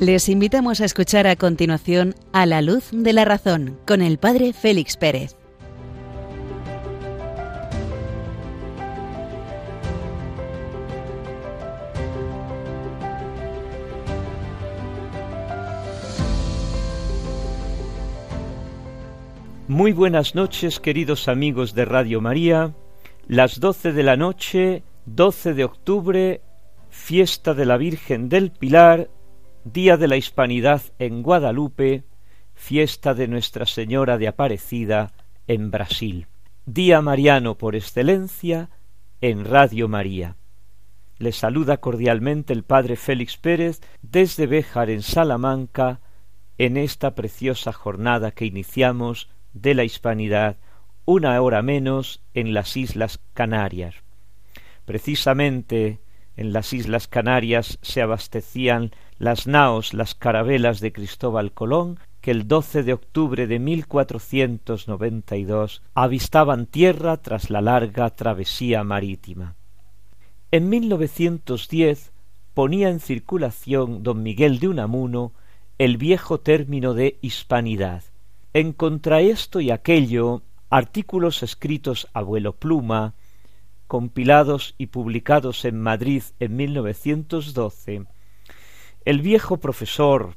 Les invitamos a escuchar a continuación A la luz de la razón con el padre Félix Pérez. Muy buenas noches, queridos amigos de Radio María. Las doce de la noche, 12 de octubre, fiesta de la Virgen del Pilar Día de la Hispanidad en Guadalupe, fiesta de Nuestra Señora de Aparecida en Brasil. Día mariano por excelencia en Radio María. Le saluda cordialmente el Padre Félix Pérez desde Béjar en Salamanca en esta preciosa jornada que iniciamos de la Hispanidad una hora menos en las Islas Canarias. Precisamente en las Islas Canarias se abastecían las naos, las carabelas de Cristóbal Colón, que el 12 de octubre de 1492 avistaban tierra tras la larga travesía marítima. En 1910 ponía en circulación don Miguel de Unamuno el viejo término de hispanidad. En contra esto y aquello, artículos escritos a vuelo pluma, compilados y publicados en Madrid en 1912, el viejo profesor,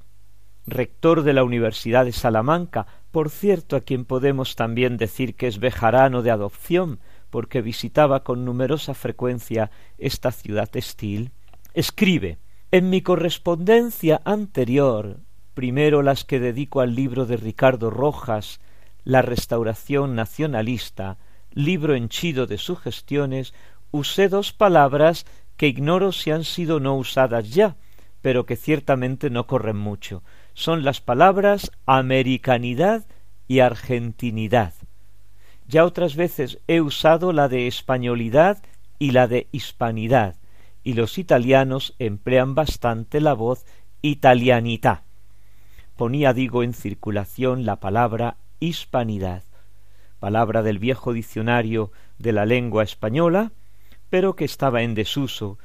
rector de la Universidad de Salamanca, por cierto a quien podemos también decir que es bejarano de adopción, porque visitaba con numerosa frecuencia esta ciudad textil, escribe En mi correspondencia anterior, primero las que dedico al libro de Ricardo Rojas, La restauración nacionalista, libro henchido de sugestiones, usé dos palabras que ignoro si han sido no usadas ya, pero que ciertamente no corren mucho. Son las palabras americanidad y argentinidad. Ya otras veces he usado la de españolidad y la de hispanidad, y los italianos emplean bastante la voz italianità. Ponía, digo, en circulación la palabra hispanidad palabra del viejo diccionario de la lengua española, pero que estaba en desuso.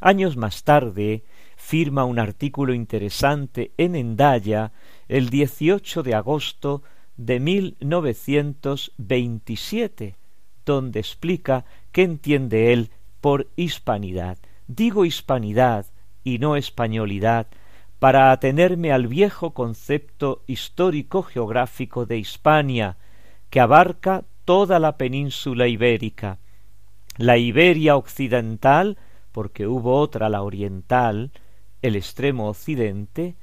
Años más tarde firma un artículo interesante en Endaya el 18 de agosto de 1927, donde explica qué entiende él por hispanidad. Digo hispanidad y no españolidad para atenerme al viejo concepto histórico geográfico de Hispania, que abarca toda la península ibérica, la Iberia occidental, porque hubo otra la oriental, el extremo occidente,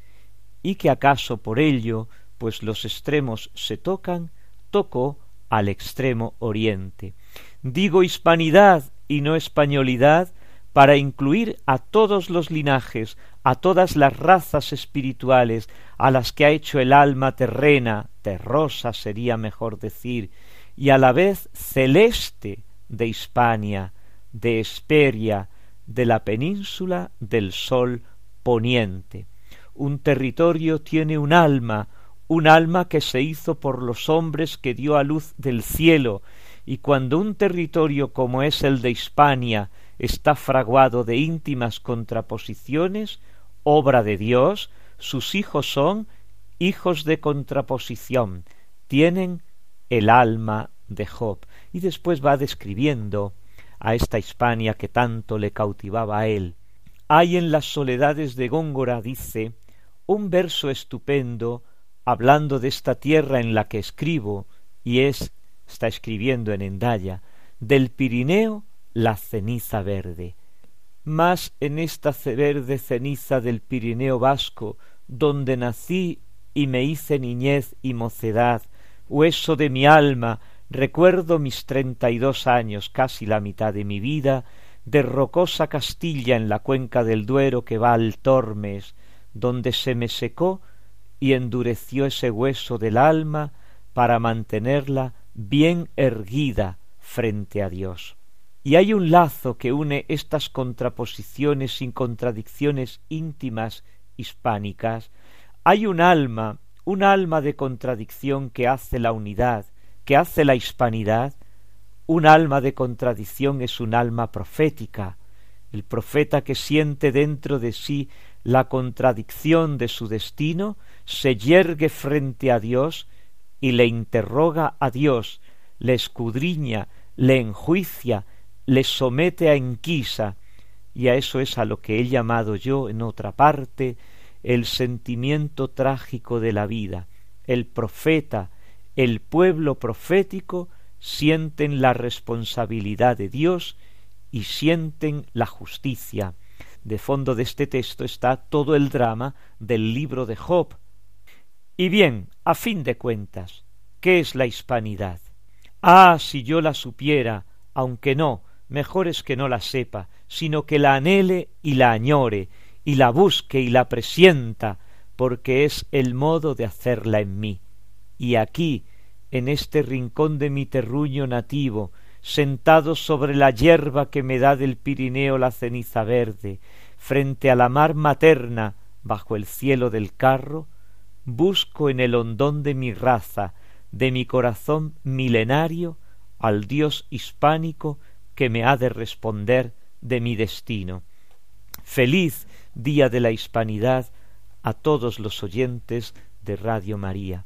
y que acaso por ello, pues los extremos se tocan, tocó al extremo oriente. Digo hispanidad y no españolidad para incluir a todos los linajes, a todas las razas espirituales a las que ha hecho el alma terrena, terrosa sería mejor decir, y a la vez celeste de Hispania, de Esperia, de la península del sol poniente. Un territorio tiene un alma, un alma que se hizo por los hombres que dio a luz del cielo, y cuando un territorio como es el de Hispania está fraguado de íntimas contraposiciones, obra de Dios, sus hijos son hijos de contraposición, tienen el alma de Job. Y después va describiendo a esta Hispania que tanto le cautivaba a él. Hay en las soledades de Góngora, dice, un verso estupendo hablando de esta tierra en la que escribo, y es, está escribiendo en Endaya, del Pirineo la ceniza verde. Mas en esta verde ceniza del Pirineo vasco, donde nací y me hice niñez y mocedad, hueso de mi alma, recuerdo mis treinta y dos años, casi la mitad de mi vida, de rocosa Castilla en la cuenca del Duero que va al Tormes, donde se me secó y endureció ese hueso del alma para mantenerla bien erguida frente a Dios. Y hay un lazo que une estas contraposiciones sin contradicciones íntimas hispánicas, hay un alma, un alma de contradicción que hace la unidad, que hace la hispanidad, un alma de contradicción es un alma profética, el profeta que siente dentro de sí la contradicción de su destino, se yergue frente a Dios y le interroga a Dios, le escudriña, le enjuicia, le somete a enquisa, y a eso es a lo que he llamado yo en otra parte el sentimiento trágico de la vida. El profeta, el pueblo profético sienten la responsabilidad de Dios y sienten la justicia. De fondo de este texto está todo el drama del libro de Job. Y bien, a fin de cuentas, ¿qué es la hispanidad? Ah, si yo la supiera, aunque no, mejor es que no la sepa, sino que la anhele y la añore, y la busque y la presienta, porque es el modo de hacerla en mí. Y aquí, en este rincón de mi terruño nativo, sentado sobre la yerba que me da del Pirineo la ceniza verde, frente a la mar materna, bajo el cielo del carro, busco en el hondón de mi raza, de mi corazón milenario, al Dios hispánico que me ha de responder de mi destino. Feliz día de la hispanidad a todos los oyentes de Radio María.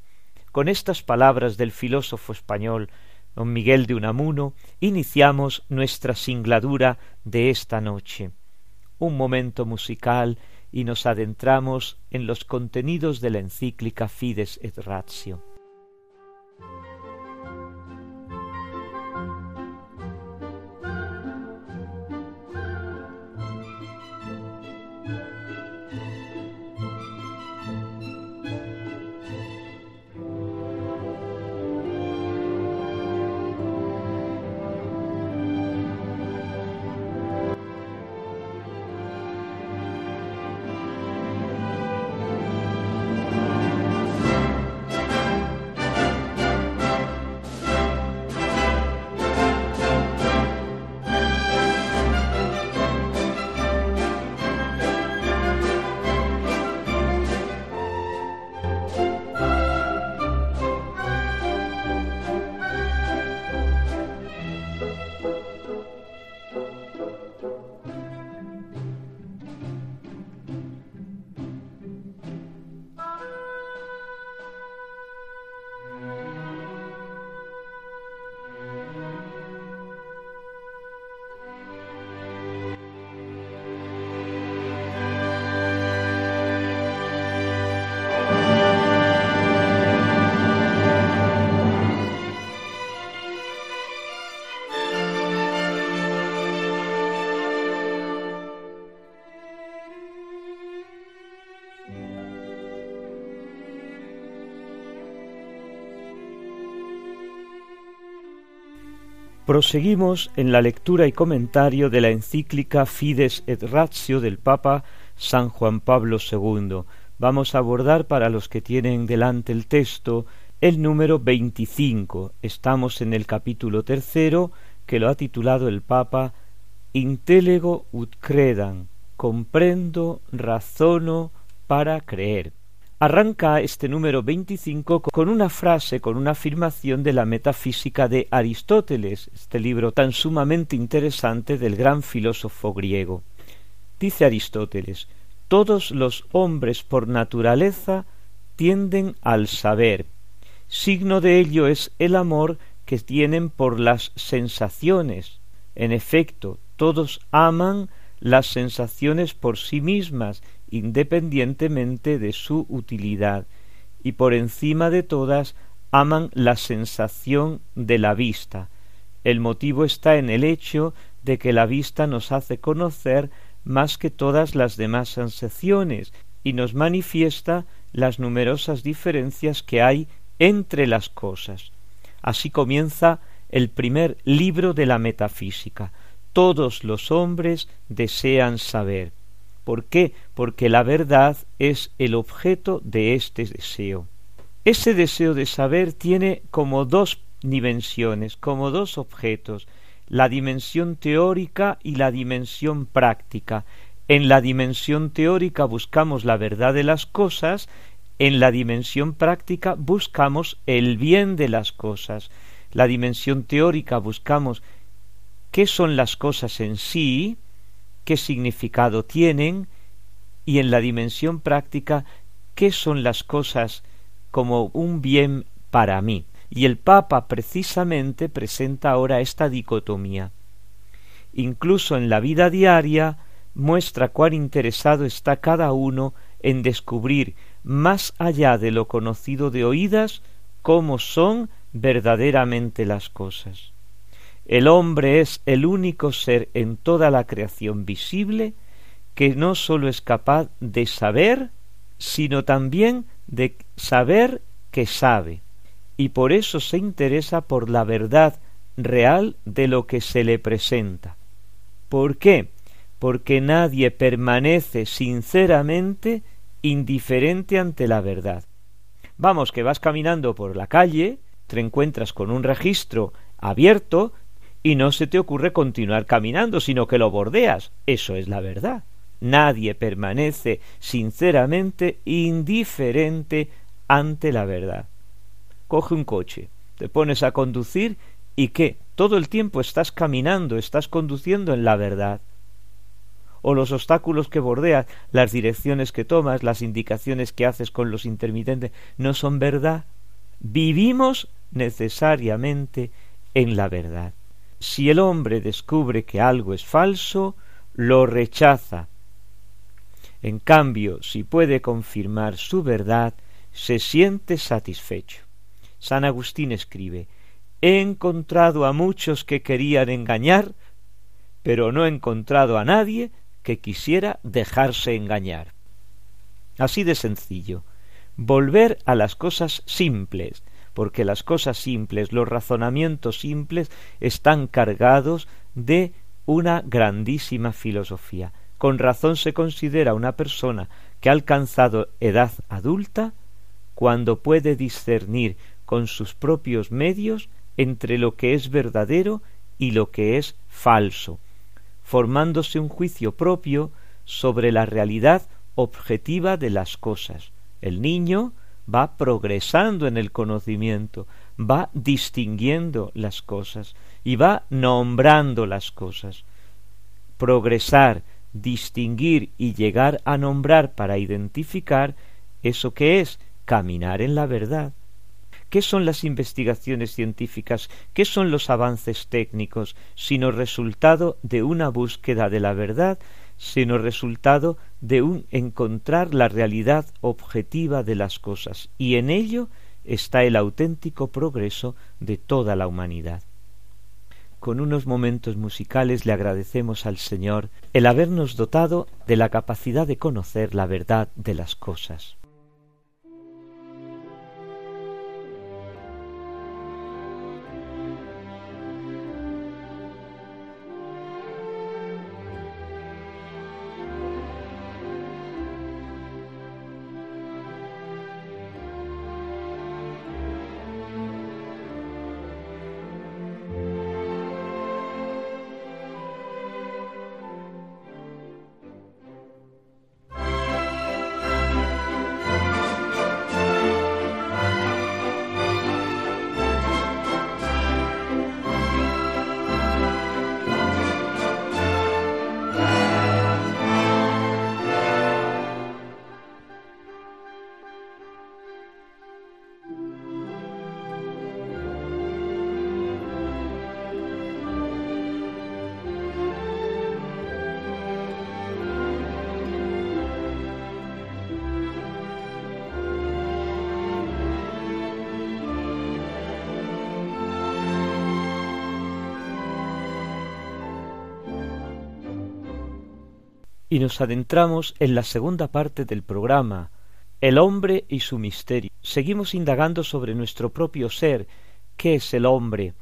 Con estas palabras del filósofo español don Miguel de Unamuno iniciamos nuestra singladura de esta noche. Un momento musical y nos adentramos en los contenidos de la encíclica Fides et Ratio. Proseguimos en la lectura y comentario de la encíclica Fides et Ratio del Papa San Juan Pablo II. Vamos a abordar para los que tienen delante el texto el número 25. Estamos en el capítulo tercero que lo ha titulado el Papa Intellego ut credam, comprendo, razono para creer. Arranca este número 25 con una frase, con una afirmación de la metafísica de Aristóteles, este libro tan sumamente interesante del gran filósofo griego. Dice Aristóteles, todos los hombres por naturaleza tienden al saber. Signo de ello es el amor que tienen por las sensaciones. En efecto, todos aman las sensaciones por sí mismas independientemente de su utilidad, y por encima de todas aman la sensación de la vista. El motivo está en el hecho de que la vista nos hace conocer más que todas las demás sensaciones y nos manifiesta las numerosas diferencias que hay entre las cosas. Así comienza el primer libro de la metafísica. Todos los hombres desean saber. ¿Por qué? Porque la verdad es el objeto de este deseo. Ese deseo de saber tiene como dos dimensiones, como dos objetos, la dimensión teórica y la dimensión práctica. En la dimensión teórica buscamos la verdad de las cosas, en la dimensión práctica buscamos el bien de las cosas. La dimensión teórica buscamos qué son las cosas en sí, qué significado tienen, y en la dimensión práctica qué son las cosas como un bien para mí. Y el Papa precisamente presenta ahora esta dicotomía. Incluso en la vida diaria muestra cuán interesado está cada uno en descubrir más allá de lo conocido de oídas cómo son verdaderamente las cosas. El hombre es el único ser en toda la creación visible que no sólo es capaz de saber, sino también de saber que sabe, y por eso se interesa por la verdad real de lo que se le presenta. ¿Por qué? Porque nadie permanece sinceramente indiferente ante la verdad. Vamos, que vas caminando por la calle, te encuentras con un registro abierto y no se te ocurre continuar caminando, sino que lo bordeas. Eso es la verdad. Nadie permanece sinceramente indiferente ante la verdad. Coge un coche, te pones a conducir y qué, todo el tiempo estás caminando, estás conduciendo en la verdad. O los obstáculos que bordeas, las direcciones que tomas, las indicaciones que haces con los intermitentes, no son verdad. Vivimos necesariamente en la verdad. Si el hombre descubre que algo es falso, lo rechaza. En cambio, si puede confirmar su verdad, se siente satisfecho. San Agustín escribe He encontrado a muchos que querían engañar, pero no he encontrado a nadie que quisiera dejarse engañar. Así de sencillo. Volver a las cosas simples, porque las cosas simples, los razonamientos simples, están cargados de una grandísima filosofía. Con razón se considera una persona que ha alcanzado edad adulta cuando puede discernir con sus propios medios entre lo que es verdadero y lo que es falso, formándose un juicio propio sobre la realidad objetiva de las cosas. El niño va progresando en el conocimiento, va distinguiendo las cosas y va nombrando las cosas. Progresar, distinguir y llegar a nombrar para identificar eso que es caminar en la verdad. ¿Qué son las investigaciones científicas? ¿Qué son los avances técnicos? sino resultado de una búsqueda de la verdad sino resultado de un encontrar la realidad objetiva de las cosas, y en ello está el auténtico progreso de toda la humanidad. Con unos momentos musicales le agradecemos al Señor el habernos dotado de la capacidad de conocer la verdad de las cosas. Y nos adentramos en la segunda parte del programa, El hombre y su misterio. Seguimos indagando sobre nuestro propio ser, qué es el hombre,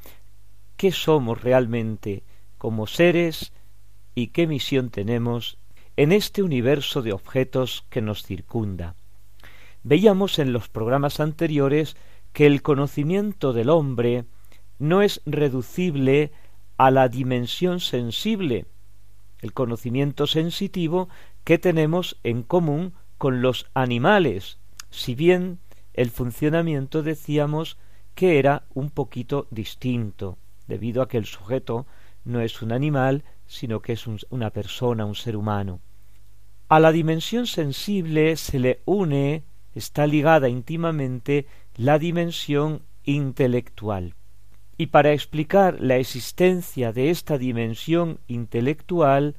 qué somos realmente como seres y qué misión tenemos en este universo de objetos que nos circunda. Veíamos en los programas anteriores que el conocimiento del hombre no es reducible a la dimensión sensible, el conocimiento sensitivo que tenemos en común con los animales, si bien el funcionamiento decíamos que era un poquito distinto, debido a que el sujeto no es un animal, sino que es una persona, un ser humano. A la dimensión sensible se le une, está ligada íntimamente, la dimensión intelectual. Y para explicar la existencia de esta dimensión intelectual,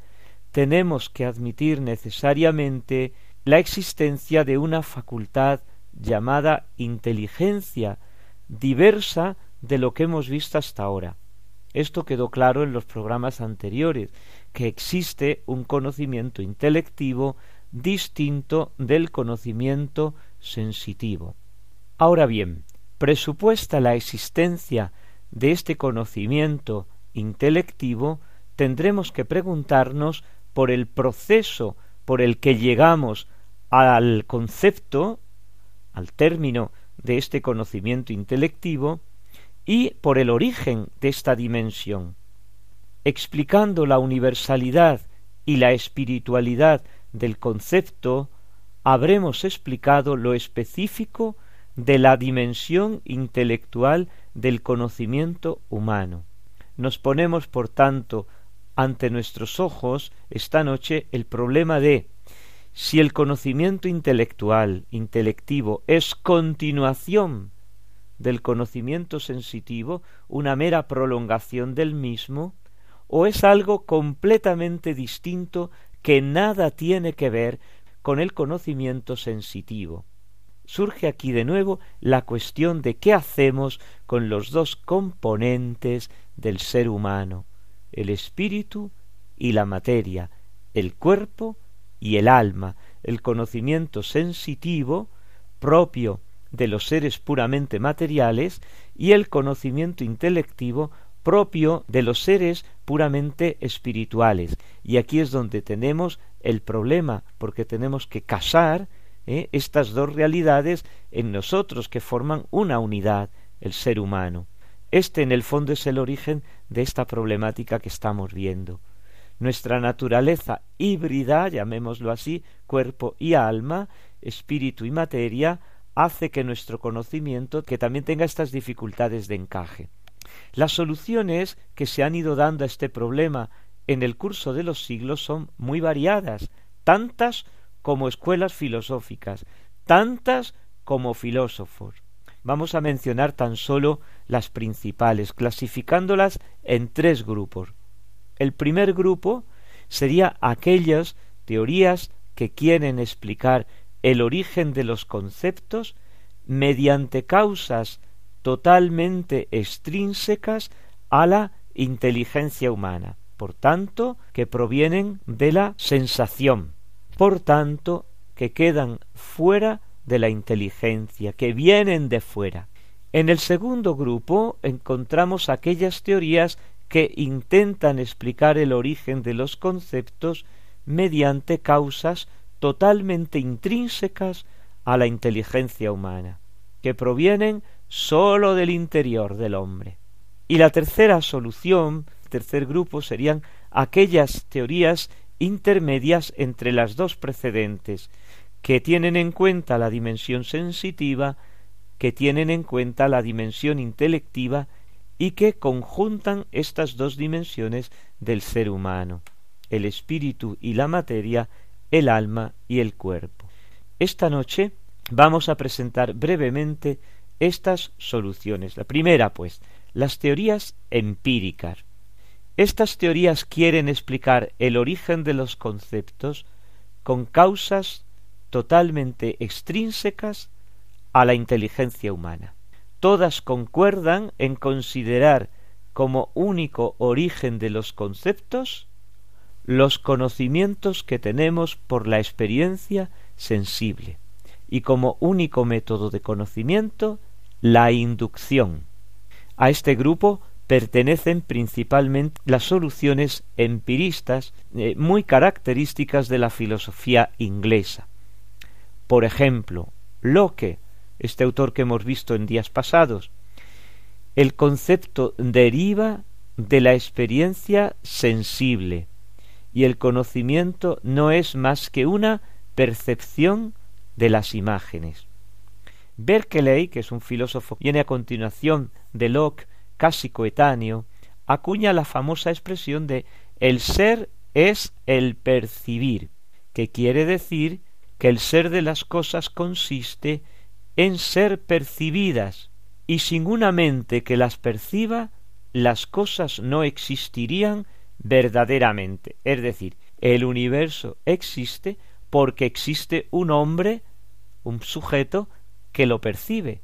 tenemos que admitir necesariamente la existencia de una facultad llamada inteligencia, diversa de lo que hemos visto hasta ahora. Esto quedó claro en los programas anteriores, que existe un conocimiento intelectivo distinto del conocimiento sensitivo. Ahora bien, presupuesta la existencia de este conocimiento intelectivo, tendremos que preguntarnos por el proceso por el que llegamos al concepto, al término de este conocimiento intelectivo, y por el origen de esta dimensión. Explicando la universalidad y la espiritualidad del concepto, habremos explicado lo específico de la dimensión intelectual del conocimiento humano. Nos ponemos, por tanto, ante nuestros ojos esta noche el problema de si el conocimiento intelectual, intelectivo, es continuación del conocimiento sensitivo, una mera prolongación del mismo, o es algo completamente distinto que nada tiene que ver con el conocimiento sensitivo. Surge aquí de nuevo la cuestión de qué hacemos con los dos componentes del ser humano, el espíritu y la materia, el cuerpo y el alma, el conocimiento sensitivo propio de los seres puramente materiales y el conocimiento intelectivo propio de los seres puramente espirituales. Y aquí es donde tenemos el problema, porque tenemos que casar ¿eh? estas dos realidades en nosotros que forman una unidad, el ser humano. Este en el fondo es el origen de esta problemática que estamos viendo. Nuestra naturaleza híbrida, llamémoslo así, cuerpo y alma, espíritu y materia, hace que nuestro conocimiento que también tenga estas dificultades de encaje. Las soluciones que se han ido dando a este problema en el curso de los siglos son muy variadas, tantas como escuelas filosóficas, tantas como filósofos. Vamos a mencionar tan solo las principales, clasificándolas en tres grupos. El primer grupo sería aquellas teorías que quieren explicar el origen de los conceptos mediante causas totalmente extrínsecas a la inteligencia humana, por tanto, que provienen de la sensación, por tanto, que quedan fuera de la inteligencia, que vienen de fuera. En el segundo grupo encontramos aquellas teorías que intentan explicar el origen de los conceptos mediante causas totalmente intrínsecas a la inteligencia humana, que provienen sólo del interior del hombre. Y la tercera solución, tercer grupo, serían aquellas teorías intermedias entre las dos precedentes, que tienen en cuenta la dimensión sensitiva, que tienen en cuenta la dimensión intelectiva y que conjuntan estas dos dimensiones del ser humano, el espíritu y la materia, el alma y el cuerpo. Esta noche vamos a presentar brevemente estas soluciones. La primera, pues, las teorías empíricas. Estas teorías quieren explicar el origen de los conceptos con causas totalmente extrínsecas a la inteligencia humana. Todas concuerdan en considerar como único origen de los conceptos los conocimientos que tenemos por la experiencia sensible y como único método de conocimiento la inducción. A este grupo pertenecen principalmente las soluciones empiristas eh, muy características de la filosofía inglesa. Por ejemplo, Locke, este autor que hemos visto en días pasados, el concepto deriva de la experiencia sensible, y el conocimiento no es más que una percepción de las imágenes. Berkeley, que es un filósofo, viene a continuación de Locke, casi coetáneo, acuña la famosa expresión de el ser es el percibir, que quiere decir que el ser de las cosas consiste en ser percibidas, y sin una mente que las perciba, las cosas no existirían verdaderamente. Es decir, el universo existe porque existe un hombre, un sujeto, que lo percibe.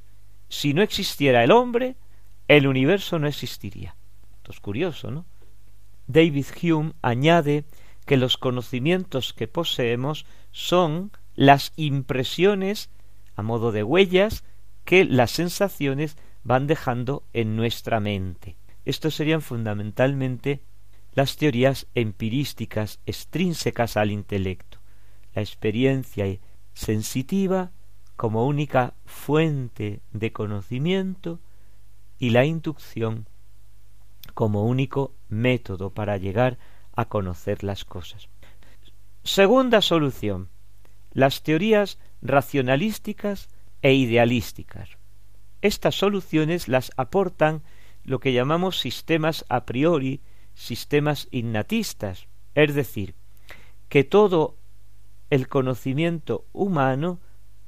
Si no existiera el hombre, el universo no existiría. Esto es curioso, ¿no? David Hume añade que los conocimientos que poseemos son las impresiones a modo de huellas que las sensaciones van dejando en nuestra mente. Estos serían fundamentalmente las teorías empirísticas extrínsecas al intelecto, la experiencia sensitiva como única fuente de conocimiento y la inducción como único método para llegar a conocer las cosas. Segunda solución, las teorías racionalísticas e idealísticas. Estas soluciones las aportan lo que llamamos sistemas a priori, sistemas innatistas, es decir, que todo el conocimiento humano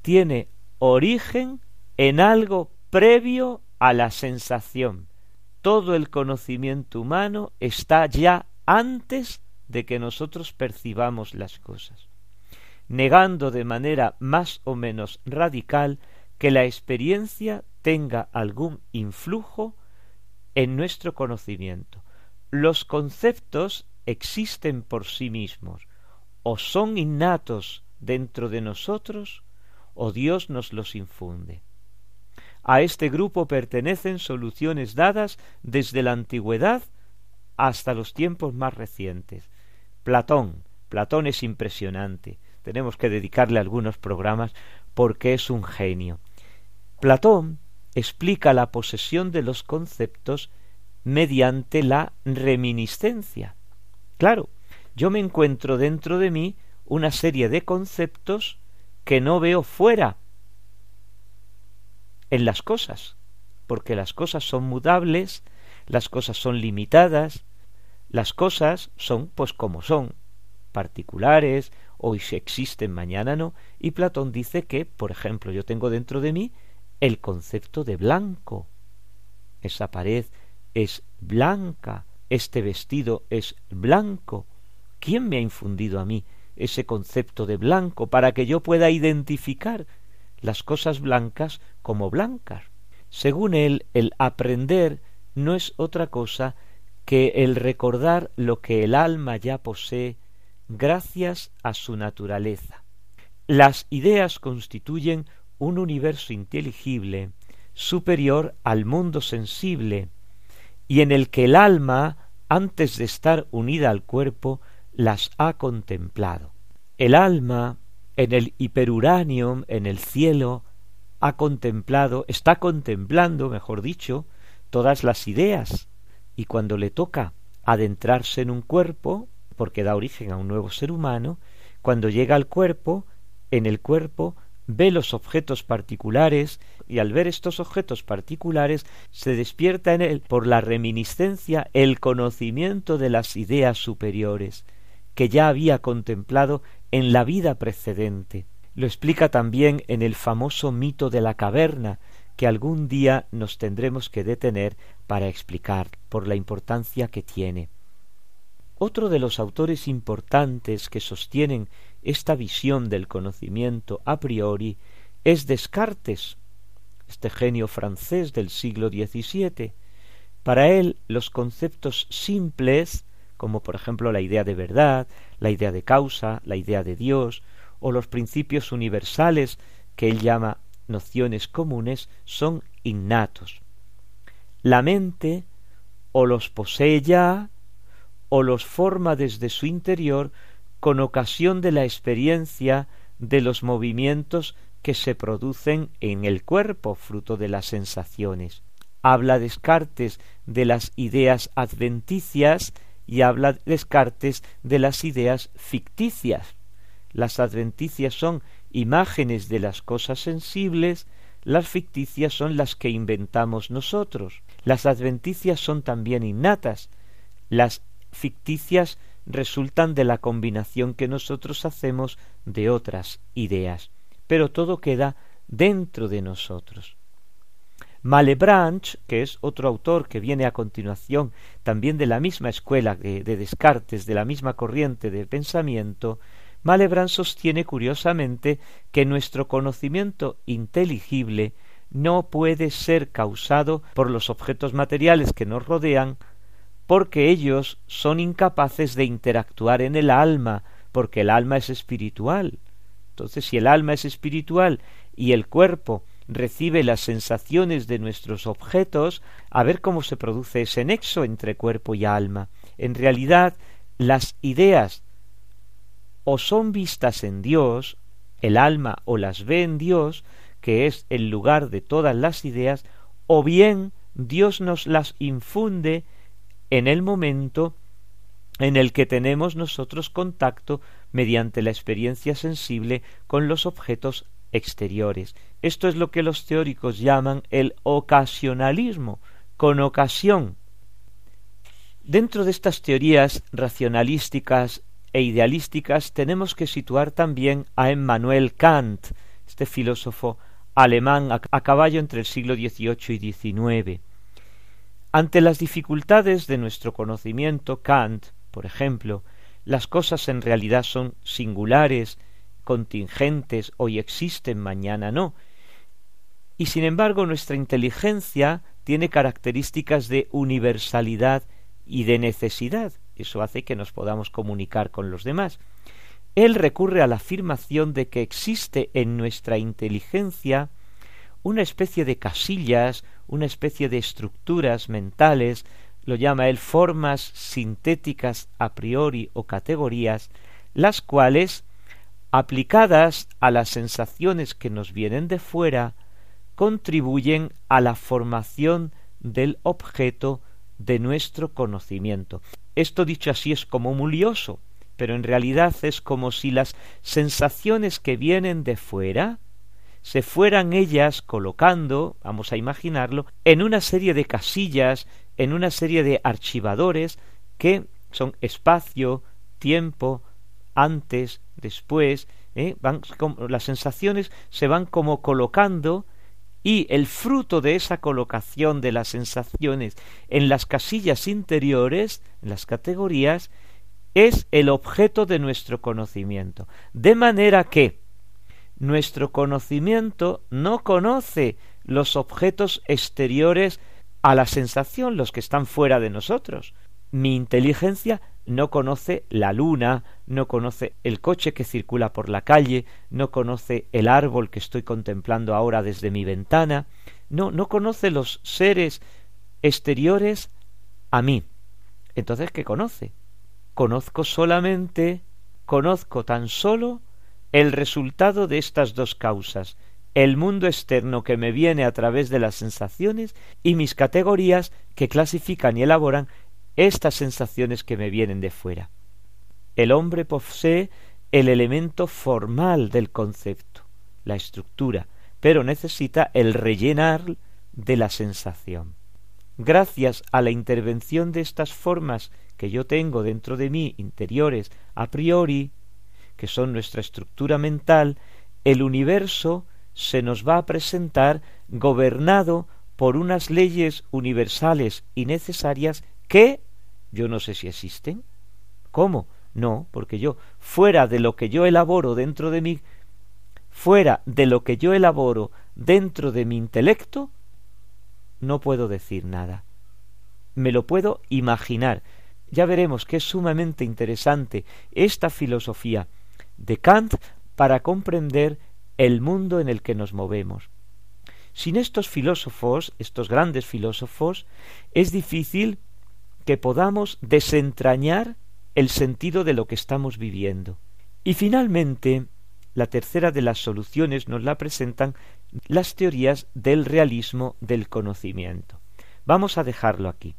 tiene origen en algo previo a la sensación. Todo el conocimiento humano está ya antes de que nosotros percibamos las cosas, negando de manera más o menos radical que la experiencia tenga algún influjo en nuestro conocimiento. Los conceptos existen por sí mismos, o son innatos dentro de nosotros, o Dios nos los infunde. A este grupo pertenecen soluciones dadas desde la antigüedad hasta los tiempos más recientes. Platón, Platón es impresionante. Tenemos que dedicarle algunos programas porque es un genio. Platón explica la posesión de los conceptos mediante la reminiscencia. Claro, yo me encuentro dentro de mí una serie de conceptos que no veo fuera en las cosas, porque las cosas son mudables, las cosas son limitadas, las cosas son pues como son, particulares, hoy se existen, mañana no, y Platón dice que, por ejemplo, yo tengo dentro de mí el concepto de blanco. Esa pared es blanca, este vestido es blanco. ¿Quién me ha infundido a mí ese concepto de blanco para que yo pueda identificar las cosas blancas como blancas? Según él, el aprender no es otra cosa que el recordar lo que el alma ya posee gracias a su naturaleza. Las ideas constituyen un universo inteligible superior al mundo sensible y en el que el alma, antes de estar unida al cuerpo, las ha contemplado. El alma, en el hiperuranium, en el cielo, ha contemplado, está contemplando, mejor dicho, todas las ideas, y cuando le toca adentrarse en un cuerpo, porque da origen a un nuevo ser humano, cuando llega al cuerpo, en el cuerpo ve los objetos particulares y al ver estos objetos particulares se despierta en él por la reminiscencia el conocimiento de las ideas superiores que ya había contemplado en la vida precedente. Lo explica también en el famoso mito de la caverna, que algún día nos tendremos que detener para explicar por la importancia que tiene. Otro de los autores importantes que sostienen esta visión del conocimiento a priori es Descartes, este genio francés del siglo XVII. Para él los conceptos simples, como por ejemplo la idea de verdad, la idea de causa, la idea de Dios, o los principios universales que él llama nociones comunes, son innatos. La mente o los posee ya o los forma desde su interior con ocasión de la experiencia de los movimientos que se producen en el cuerpo fruto de las sensaciones. Habla Descartes de las ideas adventicias y habla Descartes de las ideas ficticias. Las adventicias son imágenes de las cosas sensibles, las ficticias son las que inventamos nosotros. Las adventicias son también innatas, las ficticias resultan de la combinación que nosotros hacemos de otras ideas. Pero todo queda dentro de nosotros. Malebranche, que es otro autor que viene a continuación, también de la misma escuela de, de Descartes, de la misma corriente de pensamiento, Malebranche sostiene curiosamente que nuestro conocimiento inteligible no puede ser causado por los objetos materiales que nos rodean, porque ellos son incapaces de interactuar en el alma, porque el alma es espiritual. Entonces, si el alma es espiritual y el cuerpo recibe las sensaciones de nuestros objetos, a ver cómo se produce ese nexo entre cuerpo y alma. En realidad, las ideas o son vistas en Dios, el alma o las ve en Dios, que es el lugar de todas las ideas, o bien Dios nos las infunde en el momento en el que tenemos nosotros contacto mediante la experiencia sensible con los objetos exteriores. Esto es lo que los teóricos llaman el ocasionalismo, con ocasión. Dentro de estas teorías racionalísticas e idealísticas tenemos que situar también a Emmanuel Kant, este filósofo alemán a, caballo entre el siglo XVIII y XIX. Ante las dificultades de nuestro conocimiento, Kant, por ejemplo, las cosas en realidad son singulares, contingentes, hoy existen, mañana no. Y sin embargo nuestra inteligencia tiene características de universalidad y de necesidad. Eso hace que nos podamos comunicar con los demás. Él recurre a la afirmación de que existe en nuestra inteligencia una especie de casillas, una especie de estructuras mentales, lo llama él formas sintéticas a priori o categorías, las cuales, aplicadas a las sensaciones que nos vienen de fuera, contribuyen a la formación del objeto de nuestro conocimiento. Esto dicho así es como mulioso, pero en realidad es como si las sensaciones que vienen de fuera se fueran ellas colocando, vamos a imaginarlo, en una serie de casillas, en una serie de archivadores que son espacio, tiempo, antes, después, ¿eh? van, las sensaciones se van como colocando y el fruto de esa colocación de las sensaciones en las casillas interiores, en las categorías, es el objeto de nuestro conocimiento. De manera que nuestro conocimiento no conoce los objetos exteriores a la sensación, los que están fuera de nosotros. Mi inteligencia no conoce la luna, no conoce el coche que circula por la calle, no conoce el árbol que estoy contemplando ahora desde mi ventana, no, no conoce los seres exteriores a mí. Entonces, ¿qué conoce? conozco solamente, conozco tan solo el resultado de estas dos causas, el mundo externo que me viene a través de las sensaciones y mis categorías que clasifican y elaboran estas sensaciones que me vienen de fuera. El hombre posee el elemento formal del concepto, la estructura, pero necesita el rellenar de la sensación. Gracias a la intervención de estas formas que yo tengo dentro de mí interiores a priori, que son nuestra estructura mental, el universo se nos va a presentar gobernado por unas leyes universales y necesarias que yo no sé si existen. ¿Cómo? No, porque yo, fuera de lo que yo elaboro dentro de mí, fuera de lo que yo elaboro dentro de mi intelecto, no puedo decir nada. Me lo puedo imaginar, ya veremos que es sumamente interesante esta filosofía de Kant para comprender el mundo en el que nos movemos. Sin estos filósofos, estos grandes filósofos, es difícil que podamos desentrañar el sentido de lo que estamos viviendo. Y finalmente, la tercera de las soluciones nos la presentan las teorías del realismo del conocimiento. Vamos a dejarlo aquí.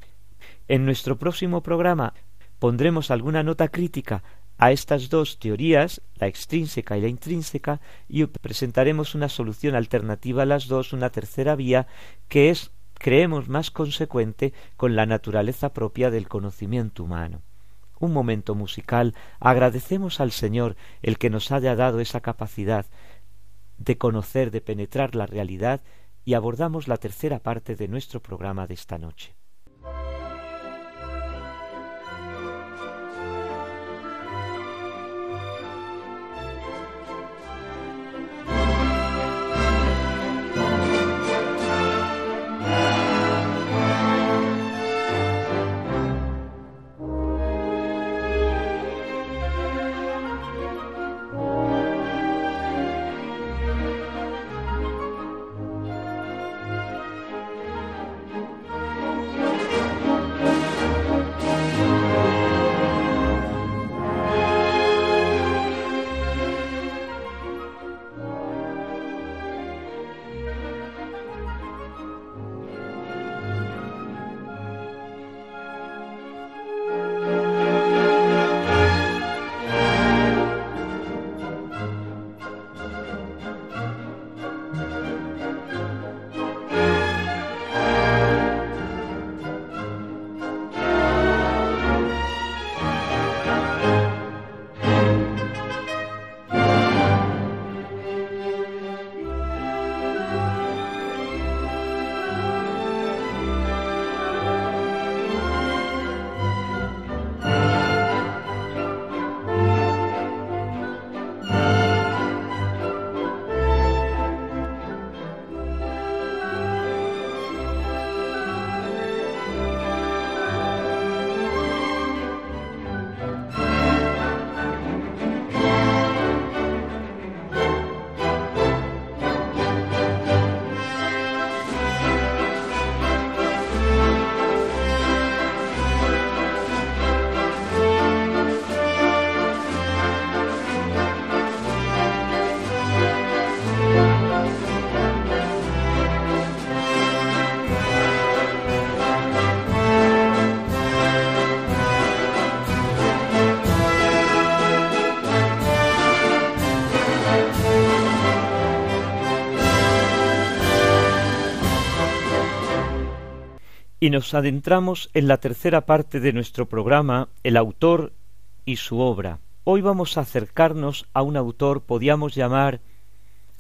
En nuestro próximo programa pondremos alguna nota crítica a estas dos teorías, la extrínseca y la intrínseca, y presentaremos una solución alternativa a las dos, una tercera vía, que es, creemos, más consecuente con la naturaleza propia del conocimiento humano. un momento musical, agradecemos al Señor el que nos haya dado esa capacidad de conocer, de penetrar la realidad y abordamos la tercera parte de nuestro programa de esta noche. Y nos adentramos en la tercera parte de nuestro programa, el autor y su obra. Hoy vamos a acercarnos a un autor, podíamos llamar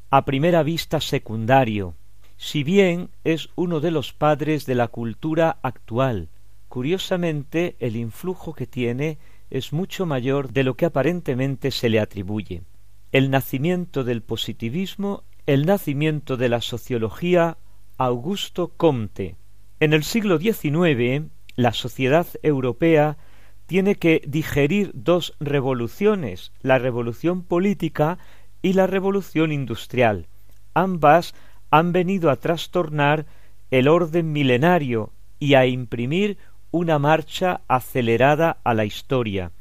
a primera vista secundario, si bien es uno de los padres de la cultura actual. Curiosamente, el influjo que tiene es mucho mayor de lo que aparentemente se le atribuye. El nacimiento del positivismo, el nacimiento de la sociología, Augusto Comte, en el siglo XIX, la sociedad europea tiene que digerir dos revoluciones, la revolución política y la revolución industrial. Ambas han venido a trastornar el orden milenario y a imprimir una marcha acelerada a la historia.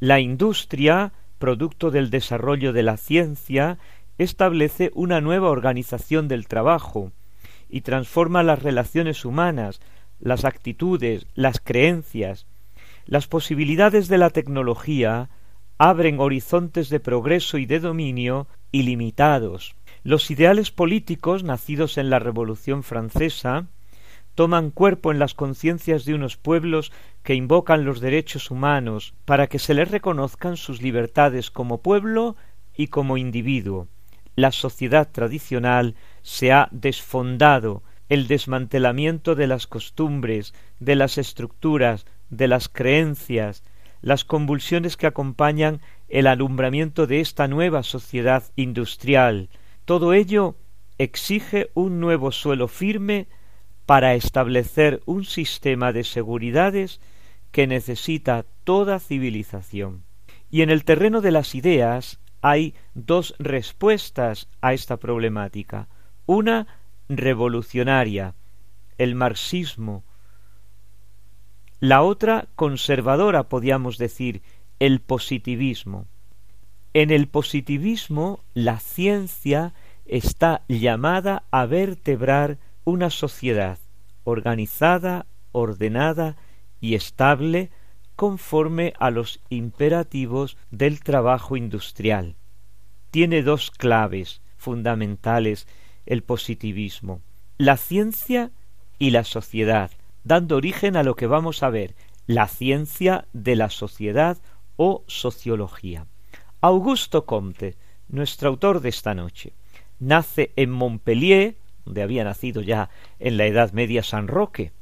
La industria, producto del desarrollo de la ciencia, establece una nueva organización del trabajo, y transforma las relaciones humanas, las actitudes, las creencias. Las posibilidades de la tecnología abren horizontes de progreso y de dominio ilimitados. Los ideales políticos nacidos en la Revolución francesa toman cuerpo en las conciencias de unos pueblos que invocan los derechos humanos para que se les reconozcan sus libertades como pueblo y como individuo la sociedad tradicional se ha desfondado, el desmantelamiento de las costumbres, de las estructuras, de las creencias, las convulsiones que acompañan el alumbramiento de esta nueva sociedad industrial. Todo ello exige un nuevo suelo firme para establecer un sistema de seguridades que necesita toda civilización. Y en el terreno de las ideas, hay dos respuestas a esta problemática. Una revolucionaria, el marxismo. La otra conservadora, podríamos decir, el positivismo. En el positivismo la ciencia está llamada a vertebrar una sociedad organizada, ordenada y estable conforme a los imperativos del trabajo industrial. Tiene dos claves fundamentales el positivismo, la ciencia y la sociedad, dando origen a lo que vamos a ver, la ciencia de la sociedad o sociología. Augusto Comte, nuestro autor de esta noche, nace en Montpellier, donde había nacido ya en la Edad Media San Roque,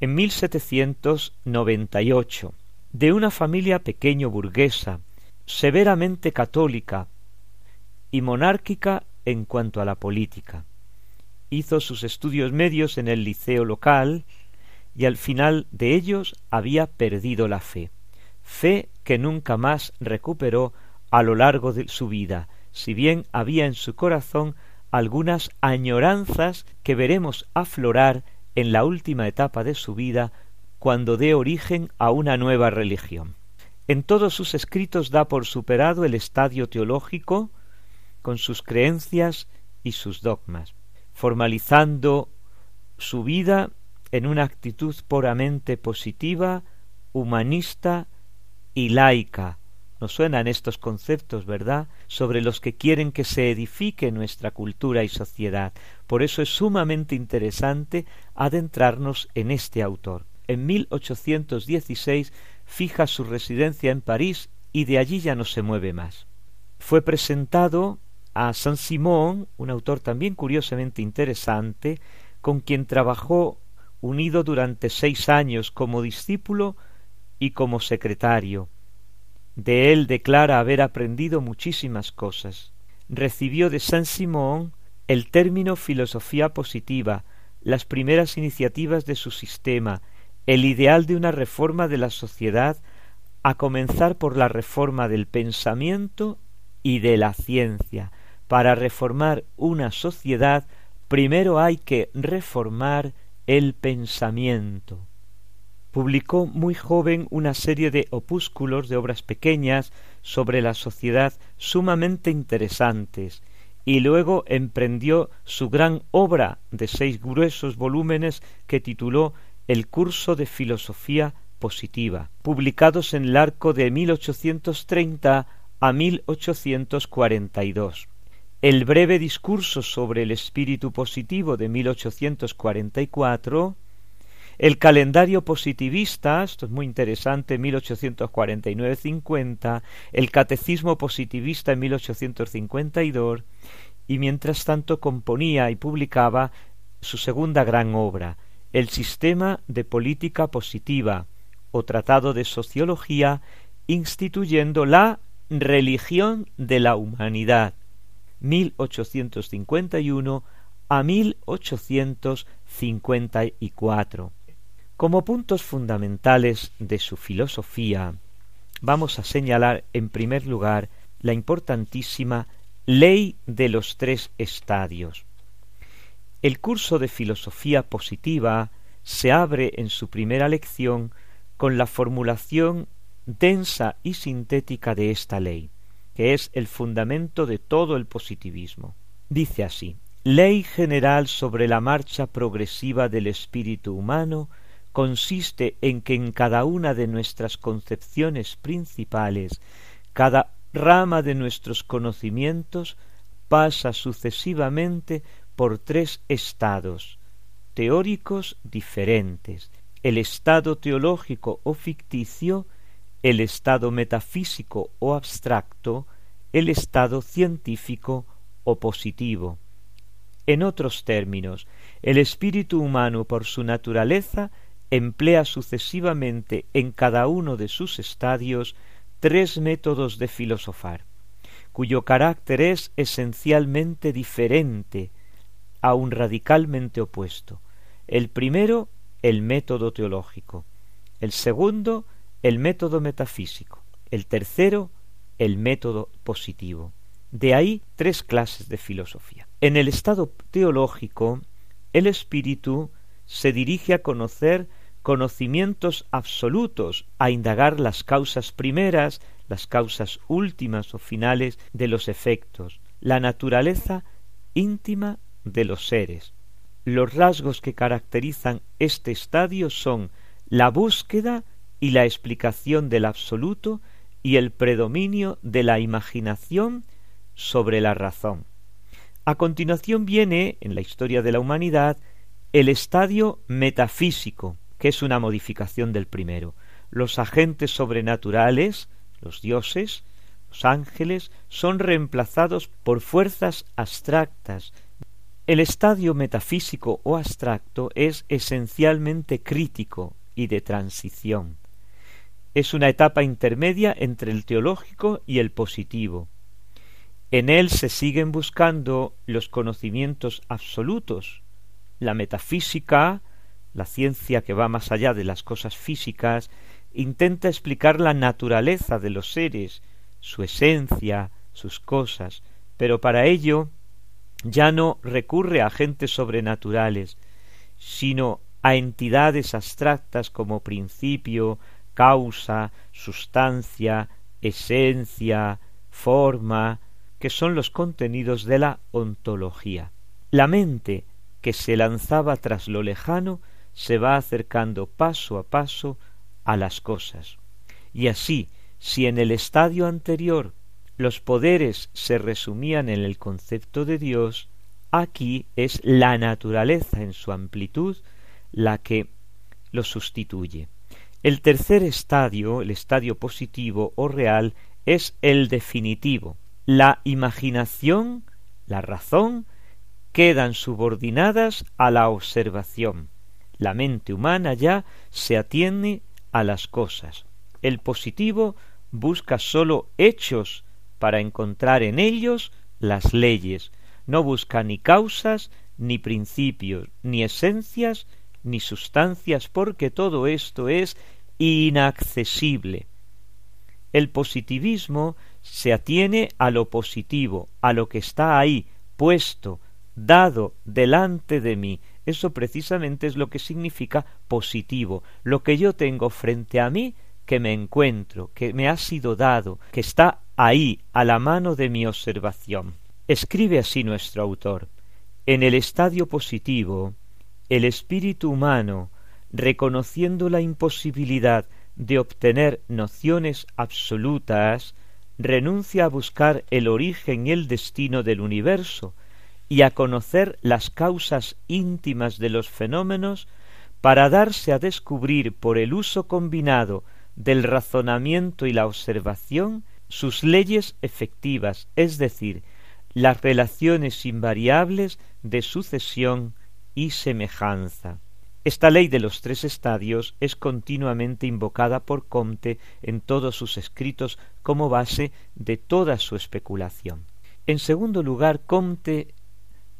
en 1798, de una familia pequeño burguesa, severamente católica y monárquica en cuanto a la política. Hizo sus estudios medios en el liceo local y al final de ellos había perdido la fe, fe que nunca más recuperó a lo largo de su vida, si bien había en su corazón algunas añoranzas que veremos aflorar en la última etapa de su vida cuando dé origen a una nueva religión. En todos sus escritos da por superado el estadio teológico con sus creencias y sus dogmas, formalizando su vida en una actitud puramente positiva, humanista y laica. Nos suenan estos conceptos, ¿verdad?, sobre los que quieren que se edifique nuestra cultura y sociedad. Por eso es sumamente interesante adentrarnos en este autor. En 1816 fija su residencia en París y de allí ya no se mueve más. Fue presentado a Saint-Simon, un autor también curiosamente interesante, con quien trabajó unido durante seis años como discípulo y como secretario. De él declara haber aprendido muchísimas cosas. Recibió de Saint Simón el término filosofía positiva, las primeras iniciativas de su sistema, el ideal de una reforma de la sociedad, a comenzar por la reforma del pensamiento y de la ciencia. Para reformar una sociedad, primero hay que reformar el pensamiento. Publicó muy joven una serie de opúsculos de obras pequeñas sobre la sociedad sumamente interesantes, y luego emprendió su gran obra de seis gruesos volúmenes que tituló El curso de filosofía positiva, publicados en el arco de 1830 a 1842 el breve discurso sobre el espíritu positivo de 1844, el calendario positivista, esto es muy interesante, 1849-50, el catecismo positivista en 1852, y mientras tanto componía y publicaba su segunda gran obra, El sistema de política positiva, o tratado de sociología, instituyendo la religión de la humanidad, 1851 a 1854. Como puntos fundamentales de su filosofía, vamos a señalar en primer lugar la importantísima ley de los tres estadios. El curso de filosofía positiva se abre en su primera lección con la formulación densa y sintética de esta ley que es el fundamento de todo el positivismo. Dice así Ley general sobre la marcha progresiva del espíritu humano consiste en que en cada una de nuestras concepciones principales, cada rama de nuestros conocimientos pasa sucesivamente por tres estados teóricos diferentes, el estado teológico o ficticio el estado metafísico o abstracto, el estado científico o positivo. En otros términos, el espíritu humano por su naturaleza emplea sucesivamente en cada uno de sus estadios tres métodos de filosofar, cuyo carácter es esencialmente diferente, aun radicalmente opuesto. El primero, el método teológico. El segundo, el método metafísico, el tercero, el método positivo. De ahí tres clases de filosofía. En el estado teológico, el espíritu se dirige a conocer conocimientos absolutos, a indagar las causas primeras, las causas últimas o finales de los efectos, la naturaleza íntima de los seres. Los rasgos que caracterizan este estadio son la búsqueda y la explicación del absoluto y el predominio de la imaginación sobre la razón. A continuación viene, en la historia de la humanidad, el estadio metafísico, que es una modificación del primero. Los agentes sobrenaturales, los dioses, los ángeles, son reemplazados por fuerzas abstractas. El estadio metafísico o abstracto es esencialmente crítico y de transición. Es una etapa intermedia entre el teológico y el positivo. En él se siguen buscando los conocimientos absolutos, la metafísica, la ciencia que va más allá de las cosas físicas, intenta explicar la naturaleza de los seres, su esencia, sus cosas, pero para ello ya no recurre a agentes sobrenaturales, sino a entidades abstractas como principio, causa, sustancia, esencia, forma, que son los contenidos de la ontología. La mente, que se lanzaba tras lo lejano, se va acercando paso a paso a las cosas. Y así, si en el estadio anterior los poderes se resumían en el concepto de Dios, aquí es la naturaleza en su amplitud la que lo sustituye. El tercer estadio, el estadio positivo o real, es el definitivo. La imaginación, la razón, quedan subordinadas a la observación. La mente humana ya se atiene a las cosas. El positivo busca sólo hechos para encontrar en ellos las leyes. No busca ni causas, ni principios, ni esencias, ni sustancias, porque todo esto es inaccesible. El positivismo se atiene a lo positivo, a lo que está ahí, puesto, dado delante de mí, eso precisamente es lo que significa positivo, lo que yo tengo frente a mí que me encuentro, que me ha sido dado, que está ahí, a la mano de mi observación. Escribe así nuestro autor. En el estadio positivo, el espíritu humano, reconociendo la imposibilidad de obtener nociones absolutas, renuncia a buscar el origen y el destino del universo, y a conocer las causas íntimas de los fenómenos para darse a descubrir por el uso combinado del razonamiento y la observación sus leyes efectivas, es decir, las relaciones invariables de sucesión y semejanza. Esta ley de los tres estadios es continuamente invocada por Comte en todos sus escritos como base de toda su especulación. En segundo lugar, Comte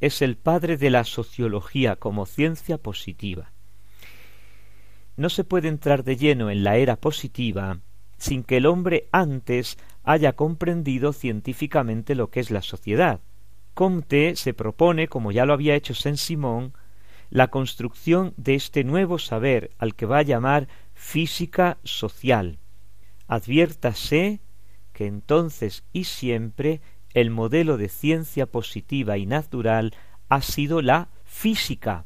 es el padre de la sociología como ciencia positiva. No se puede entrar de lleno en la era positiva sin que el hombre antes haya comprendido científicamente lo que es la sociedad. Comte se propone, como ya lo había hecho Saint-Simon, la construcción de este nuevo saber al que va a llamar física social. Adviértase que entonces y siempre el modelo de ciencia positiva y natural ha sido la física,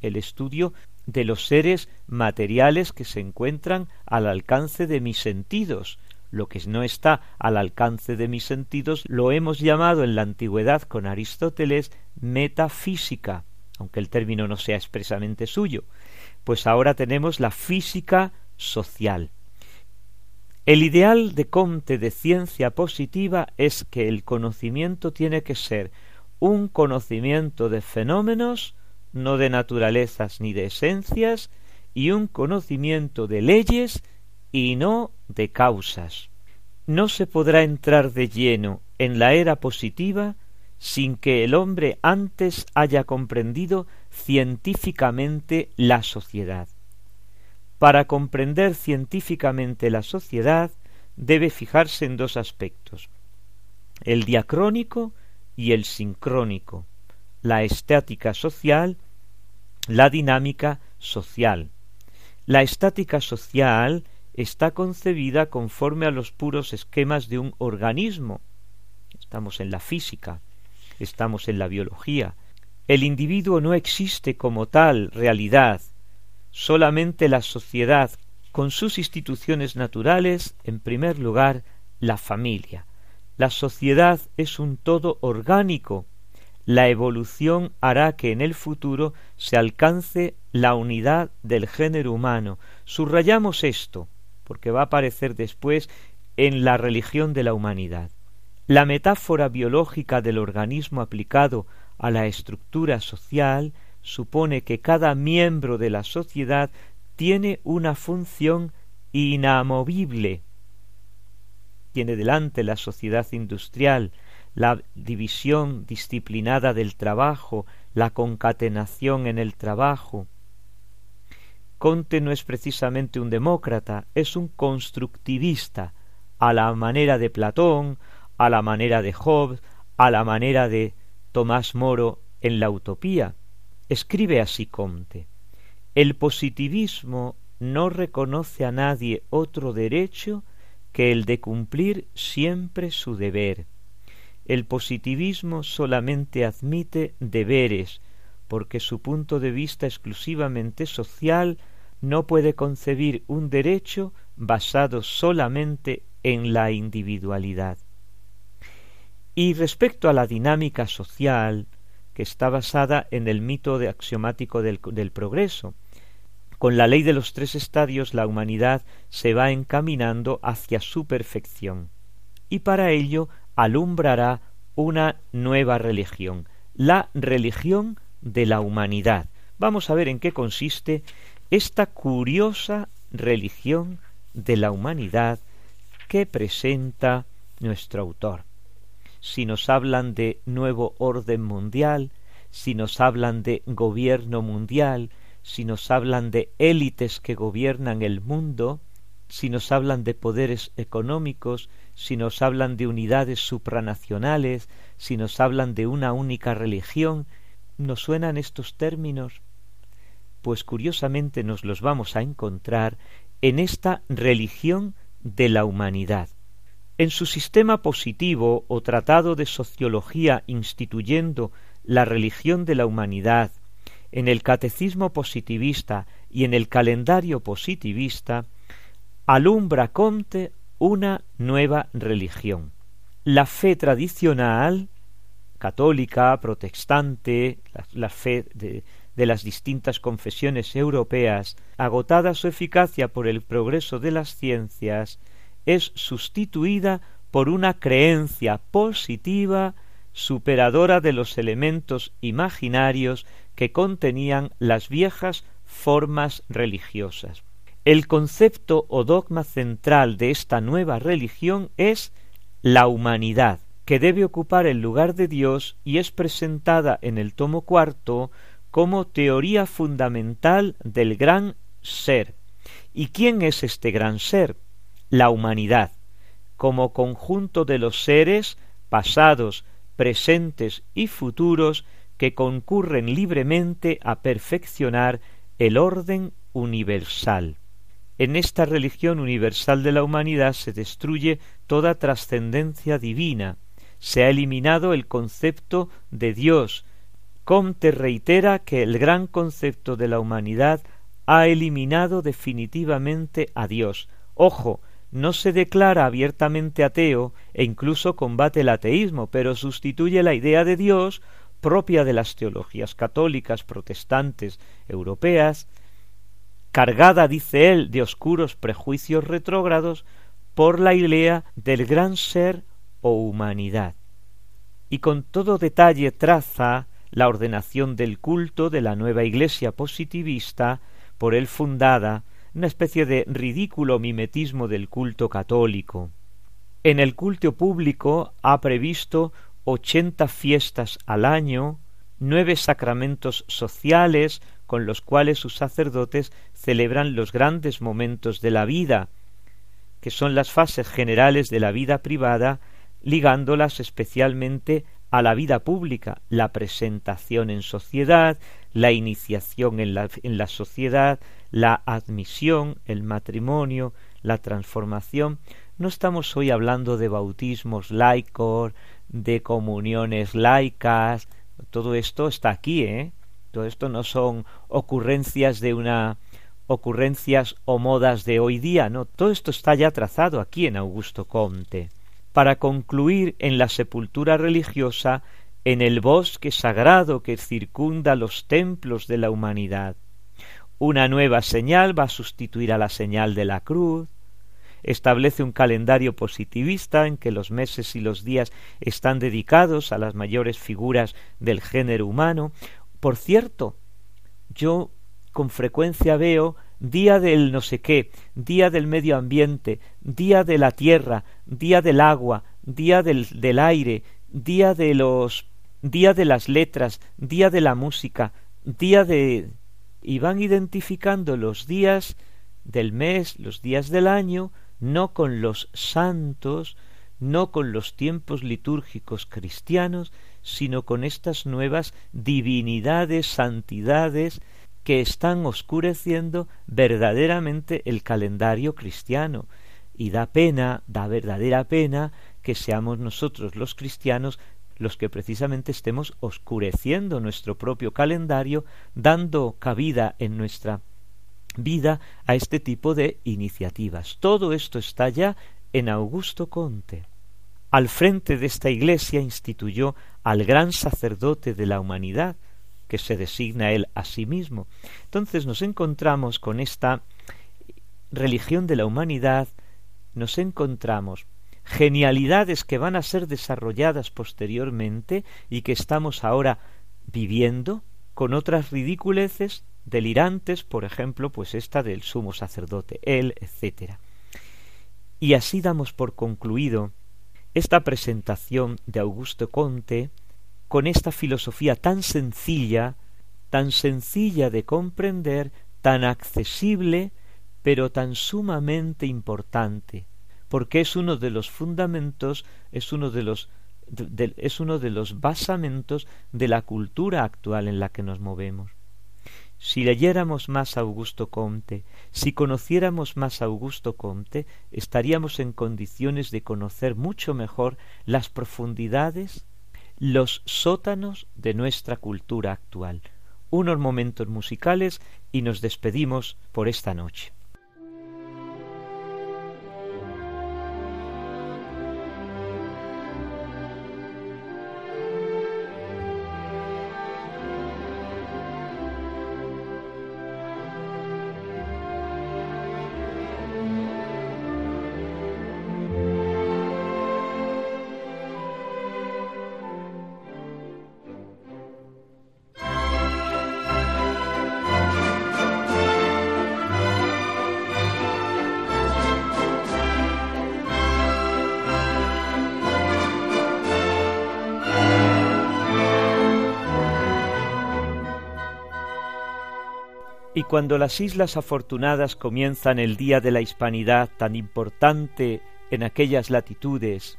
el estudio de los seres materiales que se encuentran al alcance de mis sentidos. Lo que no está al alcance de mis sentidos lo hemos llamado en la antigüedad con Aristóteles metafísica, aunque el término no sea expresamente suyo. Pues ahora tenemos la física social. El ideal de Comte de ciencia positiva es que el conocimiento tiene que ser un conocimiento de fenómenos, no de naturalezas ni de esencias, y un conocimiento de leyes y no de causas. No se podrá entrar de lleno en la era positiva sin que el hombre antes haya comprendido científicamente la sociedad. Para comprender científicamente la sociedad debe fijarse en dos aspectos, el diacrónico y el sincrónico, la estática social, la dinámica social. La estática social está concebida conforme a los puros esquemas de un organismo. Estamos en la física, estamos en la biología. El individuo no existe como tal realidad, solamente la sociedad, con sus instituciones naturales, en primer lugar, la familia. La sociedad es un todo orgánico. La evolución hará que en el futuro se alcance la unidad del género humano. Subrayamos esto, porque va a aparecer después en la religión de la humanidad. La metáfora biológica del organismo aplicado a la estructura social supone que cada miembro de la sociedad tiene una función inamovible. Tiene delante la sociedad industrial, la división disciplinada del trabajo, la concatenación en el trabajo. Conte no es precisamente un demócrata, es un constructivista, a la manera de Platón, a la manera de Hobbes, a la manera de Tomás Moro en la Utopía. Escribe así Comte. El positivismo no reconoce a nadie otro derecho que el de cumplir siempre su deber. El positivismo solamente admite deberes, porque su punto de vista exclusivamente social no puede concebir un derecho basado solamente en la individualidad. Y respecto a la dinámica social, que está basada en el mito axiomático del progreso, con la ley de los tres estadios la humanidad se va encaminando hacia su perfección, y para ello alumbrará una nueva religión, la religión de la humanidad. Vamos a ver en qué consiste esta curiosa religión de la humanidad que presenta nuestro autor si nos hablan de nuevo orden mundial, si nos hablan de gobierno mundial, si nos hablan de élites que gobiernan el mundo, si nos hablan de poderes económicos, si nos hablan de unidades supranacionales, si nos hablan de una única religión, ¿nos suenan estos términos? Pues curiosamente nos los vamos a encontrar en esta religión de la humanidad. En su sistema positivo o tratado de sociología instituyendo la religión de la humanidad, en el catecismo positivista y en el calendario positivista, alumbra Comte una nueva religión. La fe tradicional, católica, protestante, la, fe de, de las distintas confesiones europeas, agotada su eficacia por el progreso de las ciencias, es sustituida por una creencia positiva superadora de los elementos imaginarios que contenían las viejas formas religiosas. El concepto o dogma central de esta nueva religión es la humanidad, que debe ocupar el lugar de Dios y es presentada en el tomo cuarto como teoría fundamental del gran ser. ¿Y quién es este gran ser? La humanidad, como conjunto de los seres pasados, presentes y futuros que concurren libremente a perfeccionar el orden universal. En esta religión universal de la humanidad se destruye toda trascendencia divina, se ha eliminado el concepto de Dios. Comte reitera que el gran concepto de la humanidad ha eliminado definitivamente a Dios. Ojo, no se declara abiertamente ateo e incluso combate el ateísmo, pero sustituye la idea de Dios propia de las teologías católicas protestantes europeas, cargada, dice él, de oscuros prejuicios retrógrados, por la idea del gran ser o humanidad. Y con todo detalle traza la ordenación del culto de la nueva iglesia positivista, por él fundada, una especie de ridículo mimetismo del culto católico. En el culto público ha previsto ochenta fiestas al año, nueve sacramentos sociales con los cuales sus sacerdotes celebran los grandes momentos de la vida, que son las fases generales de la vida privada, ligándolas especialmente a la vida pública, la presentación en sociedad, la iniciación en la, en la sociedad, la admisión, el matrimonio, la transformación. No estamos hoy hablando de bautismos laicos, de comuniones laicas, todo esto está aquí, ¿eh? Todo esto no son ocurrencias de una ocurrencias o modas de hoy día, no, todo esto está ya trazado aquí en Augusto Comte. Para concluir en la sepultura religiosa en el bosque sagrado que circunda los templos de la humanidad. Una nueva señal va a sustituir a la señal de la cruz. Establece un calendario positivista en que los meses y los días están dedicados a las mayores figuras del género humano. Por cierto, yo con frecuencia veo día del no sé qué, día del medio ambiente, día de la tierra, día del agua, día del, del aire, día de los día de las letras, día de la música, día de y van identificando los días del mes, los días del año, no con los santos, no con los tiempos litúrgicos cristianos, sino con estas nuevas divinidades, santidades, que están oscureciendo verdaderamente el calendario cristiano. Y da pena, da verdadera pena, que seamos nosotros los cristianos los que precisamente estemos oscureciendo nuestro propio calendario, dando cabida en nuestra vida a este tipo de iniciativas. Todo esto está ya en Augusto Conte. Al frente de esta iglesia instituyó al gran sacerdote de la humanidad, que se designa él a sí mismo. Entonces nos encontramos con esta religión de la humanidad, nos encontramos genialidades que van a ser desarrolladas posteriormente y que estamos ahora viviendo con otras ridiculeces delirantes, por ejemplo, pues esta del sumo sacerdote, él, etc. Y así damos por concluido esta presentación de Augusto Conte con esta filosofía tan sencilla, tan sencilla de comprender, tan accesible, pero tan sumamente importante, porque es uno de los fundamentos, es uno de los es uno de los basamentos de la cultura actual en la que nos movemos. Si leyéramos más a Augusto Comte, si conociéramos más a Augusto Comte, estaríamos en condiciones de conocer mucho mejor las profundidades, los sótanos de nuestra cultura actual. Unos momentos musicales y nos despedimos por esta noche. Cuando las Islas Afortunadas comienzan el Día de la Hispanidad tan importante en aquellas latitudes,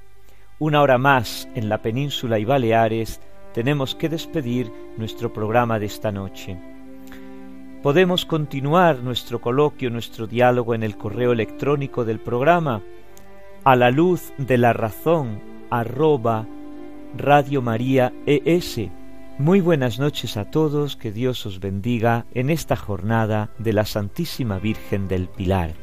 una hora más en la península y Baleares, tenemos que despedir nuestro programa de esta noche. Podemos continuar nuestro coloquio, nuestro diálogo en el correo electrónico del programa a la luz de la razón arroba Radio María ES muy buenas noches a todos, que Dios os bendiga en esta jornada de la Santísima Virgen del Pilar.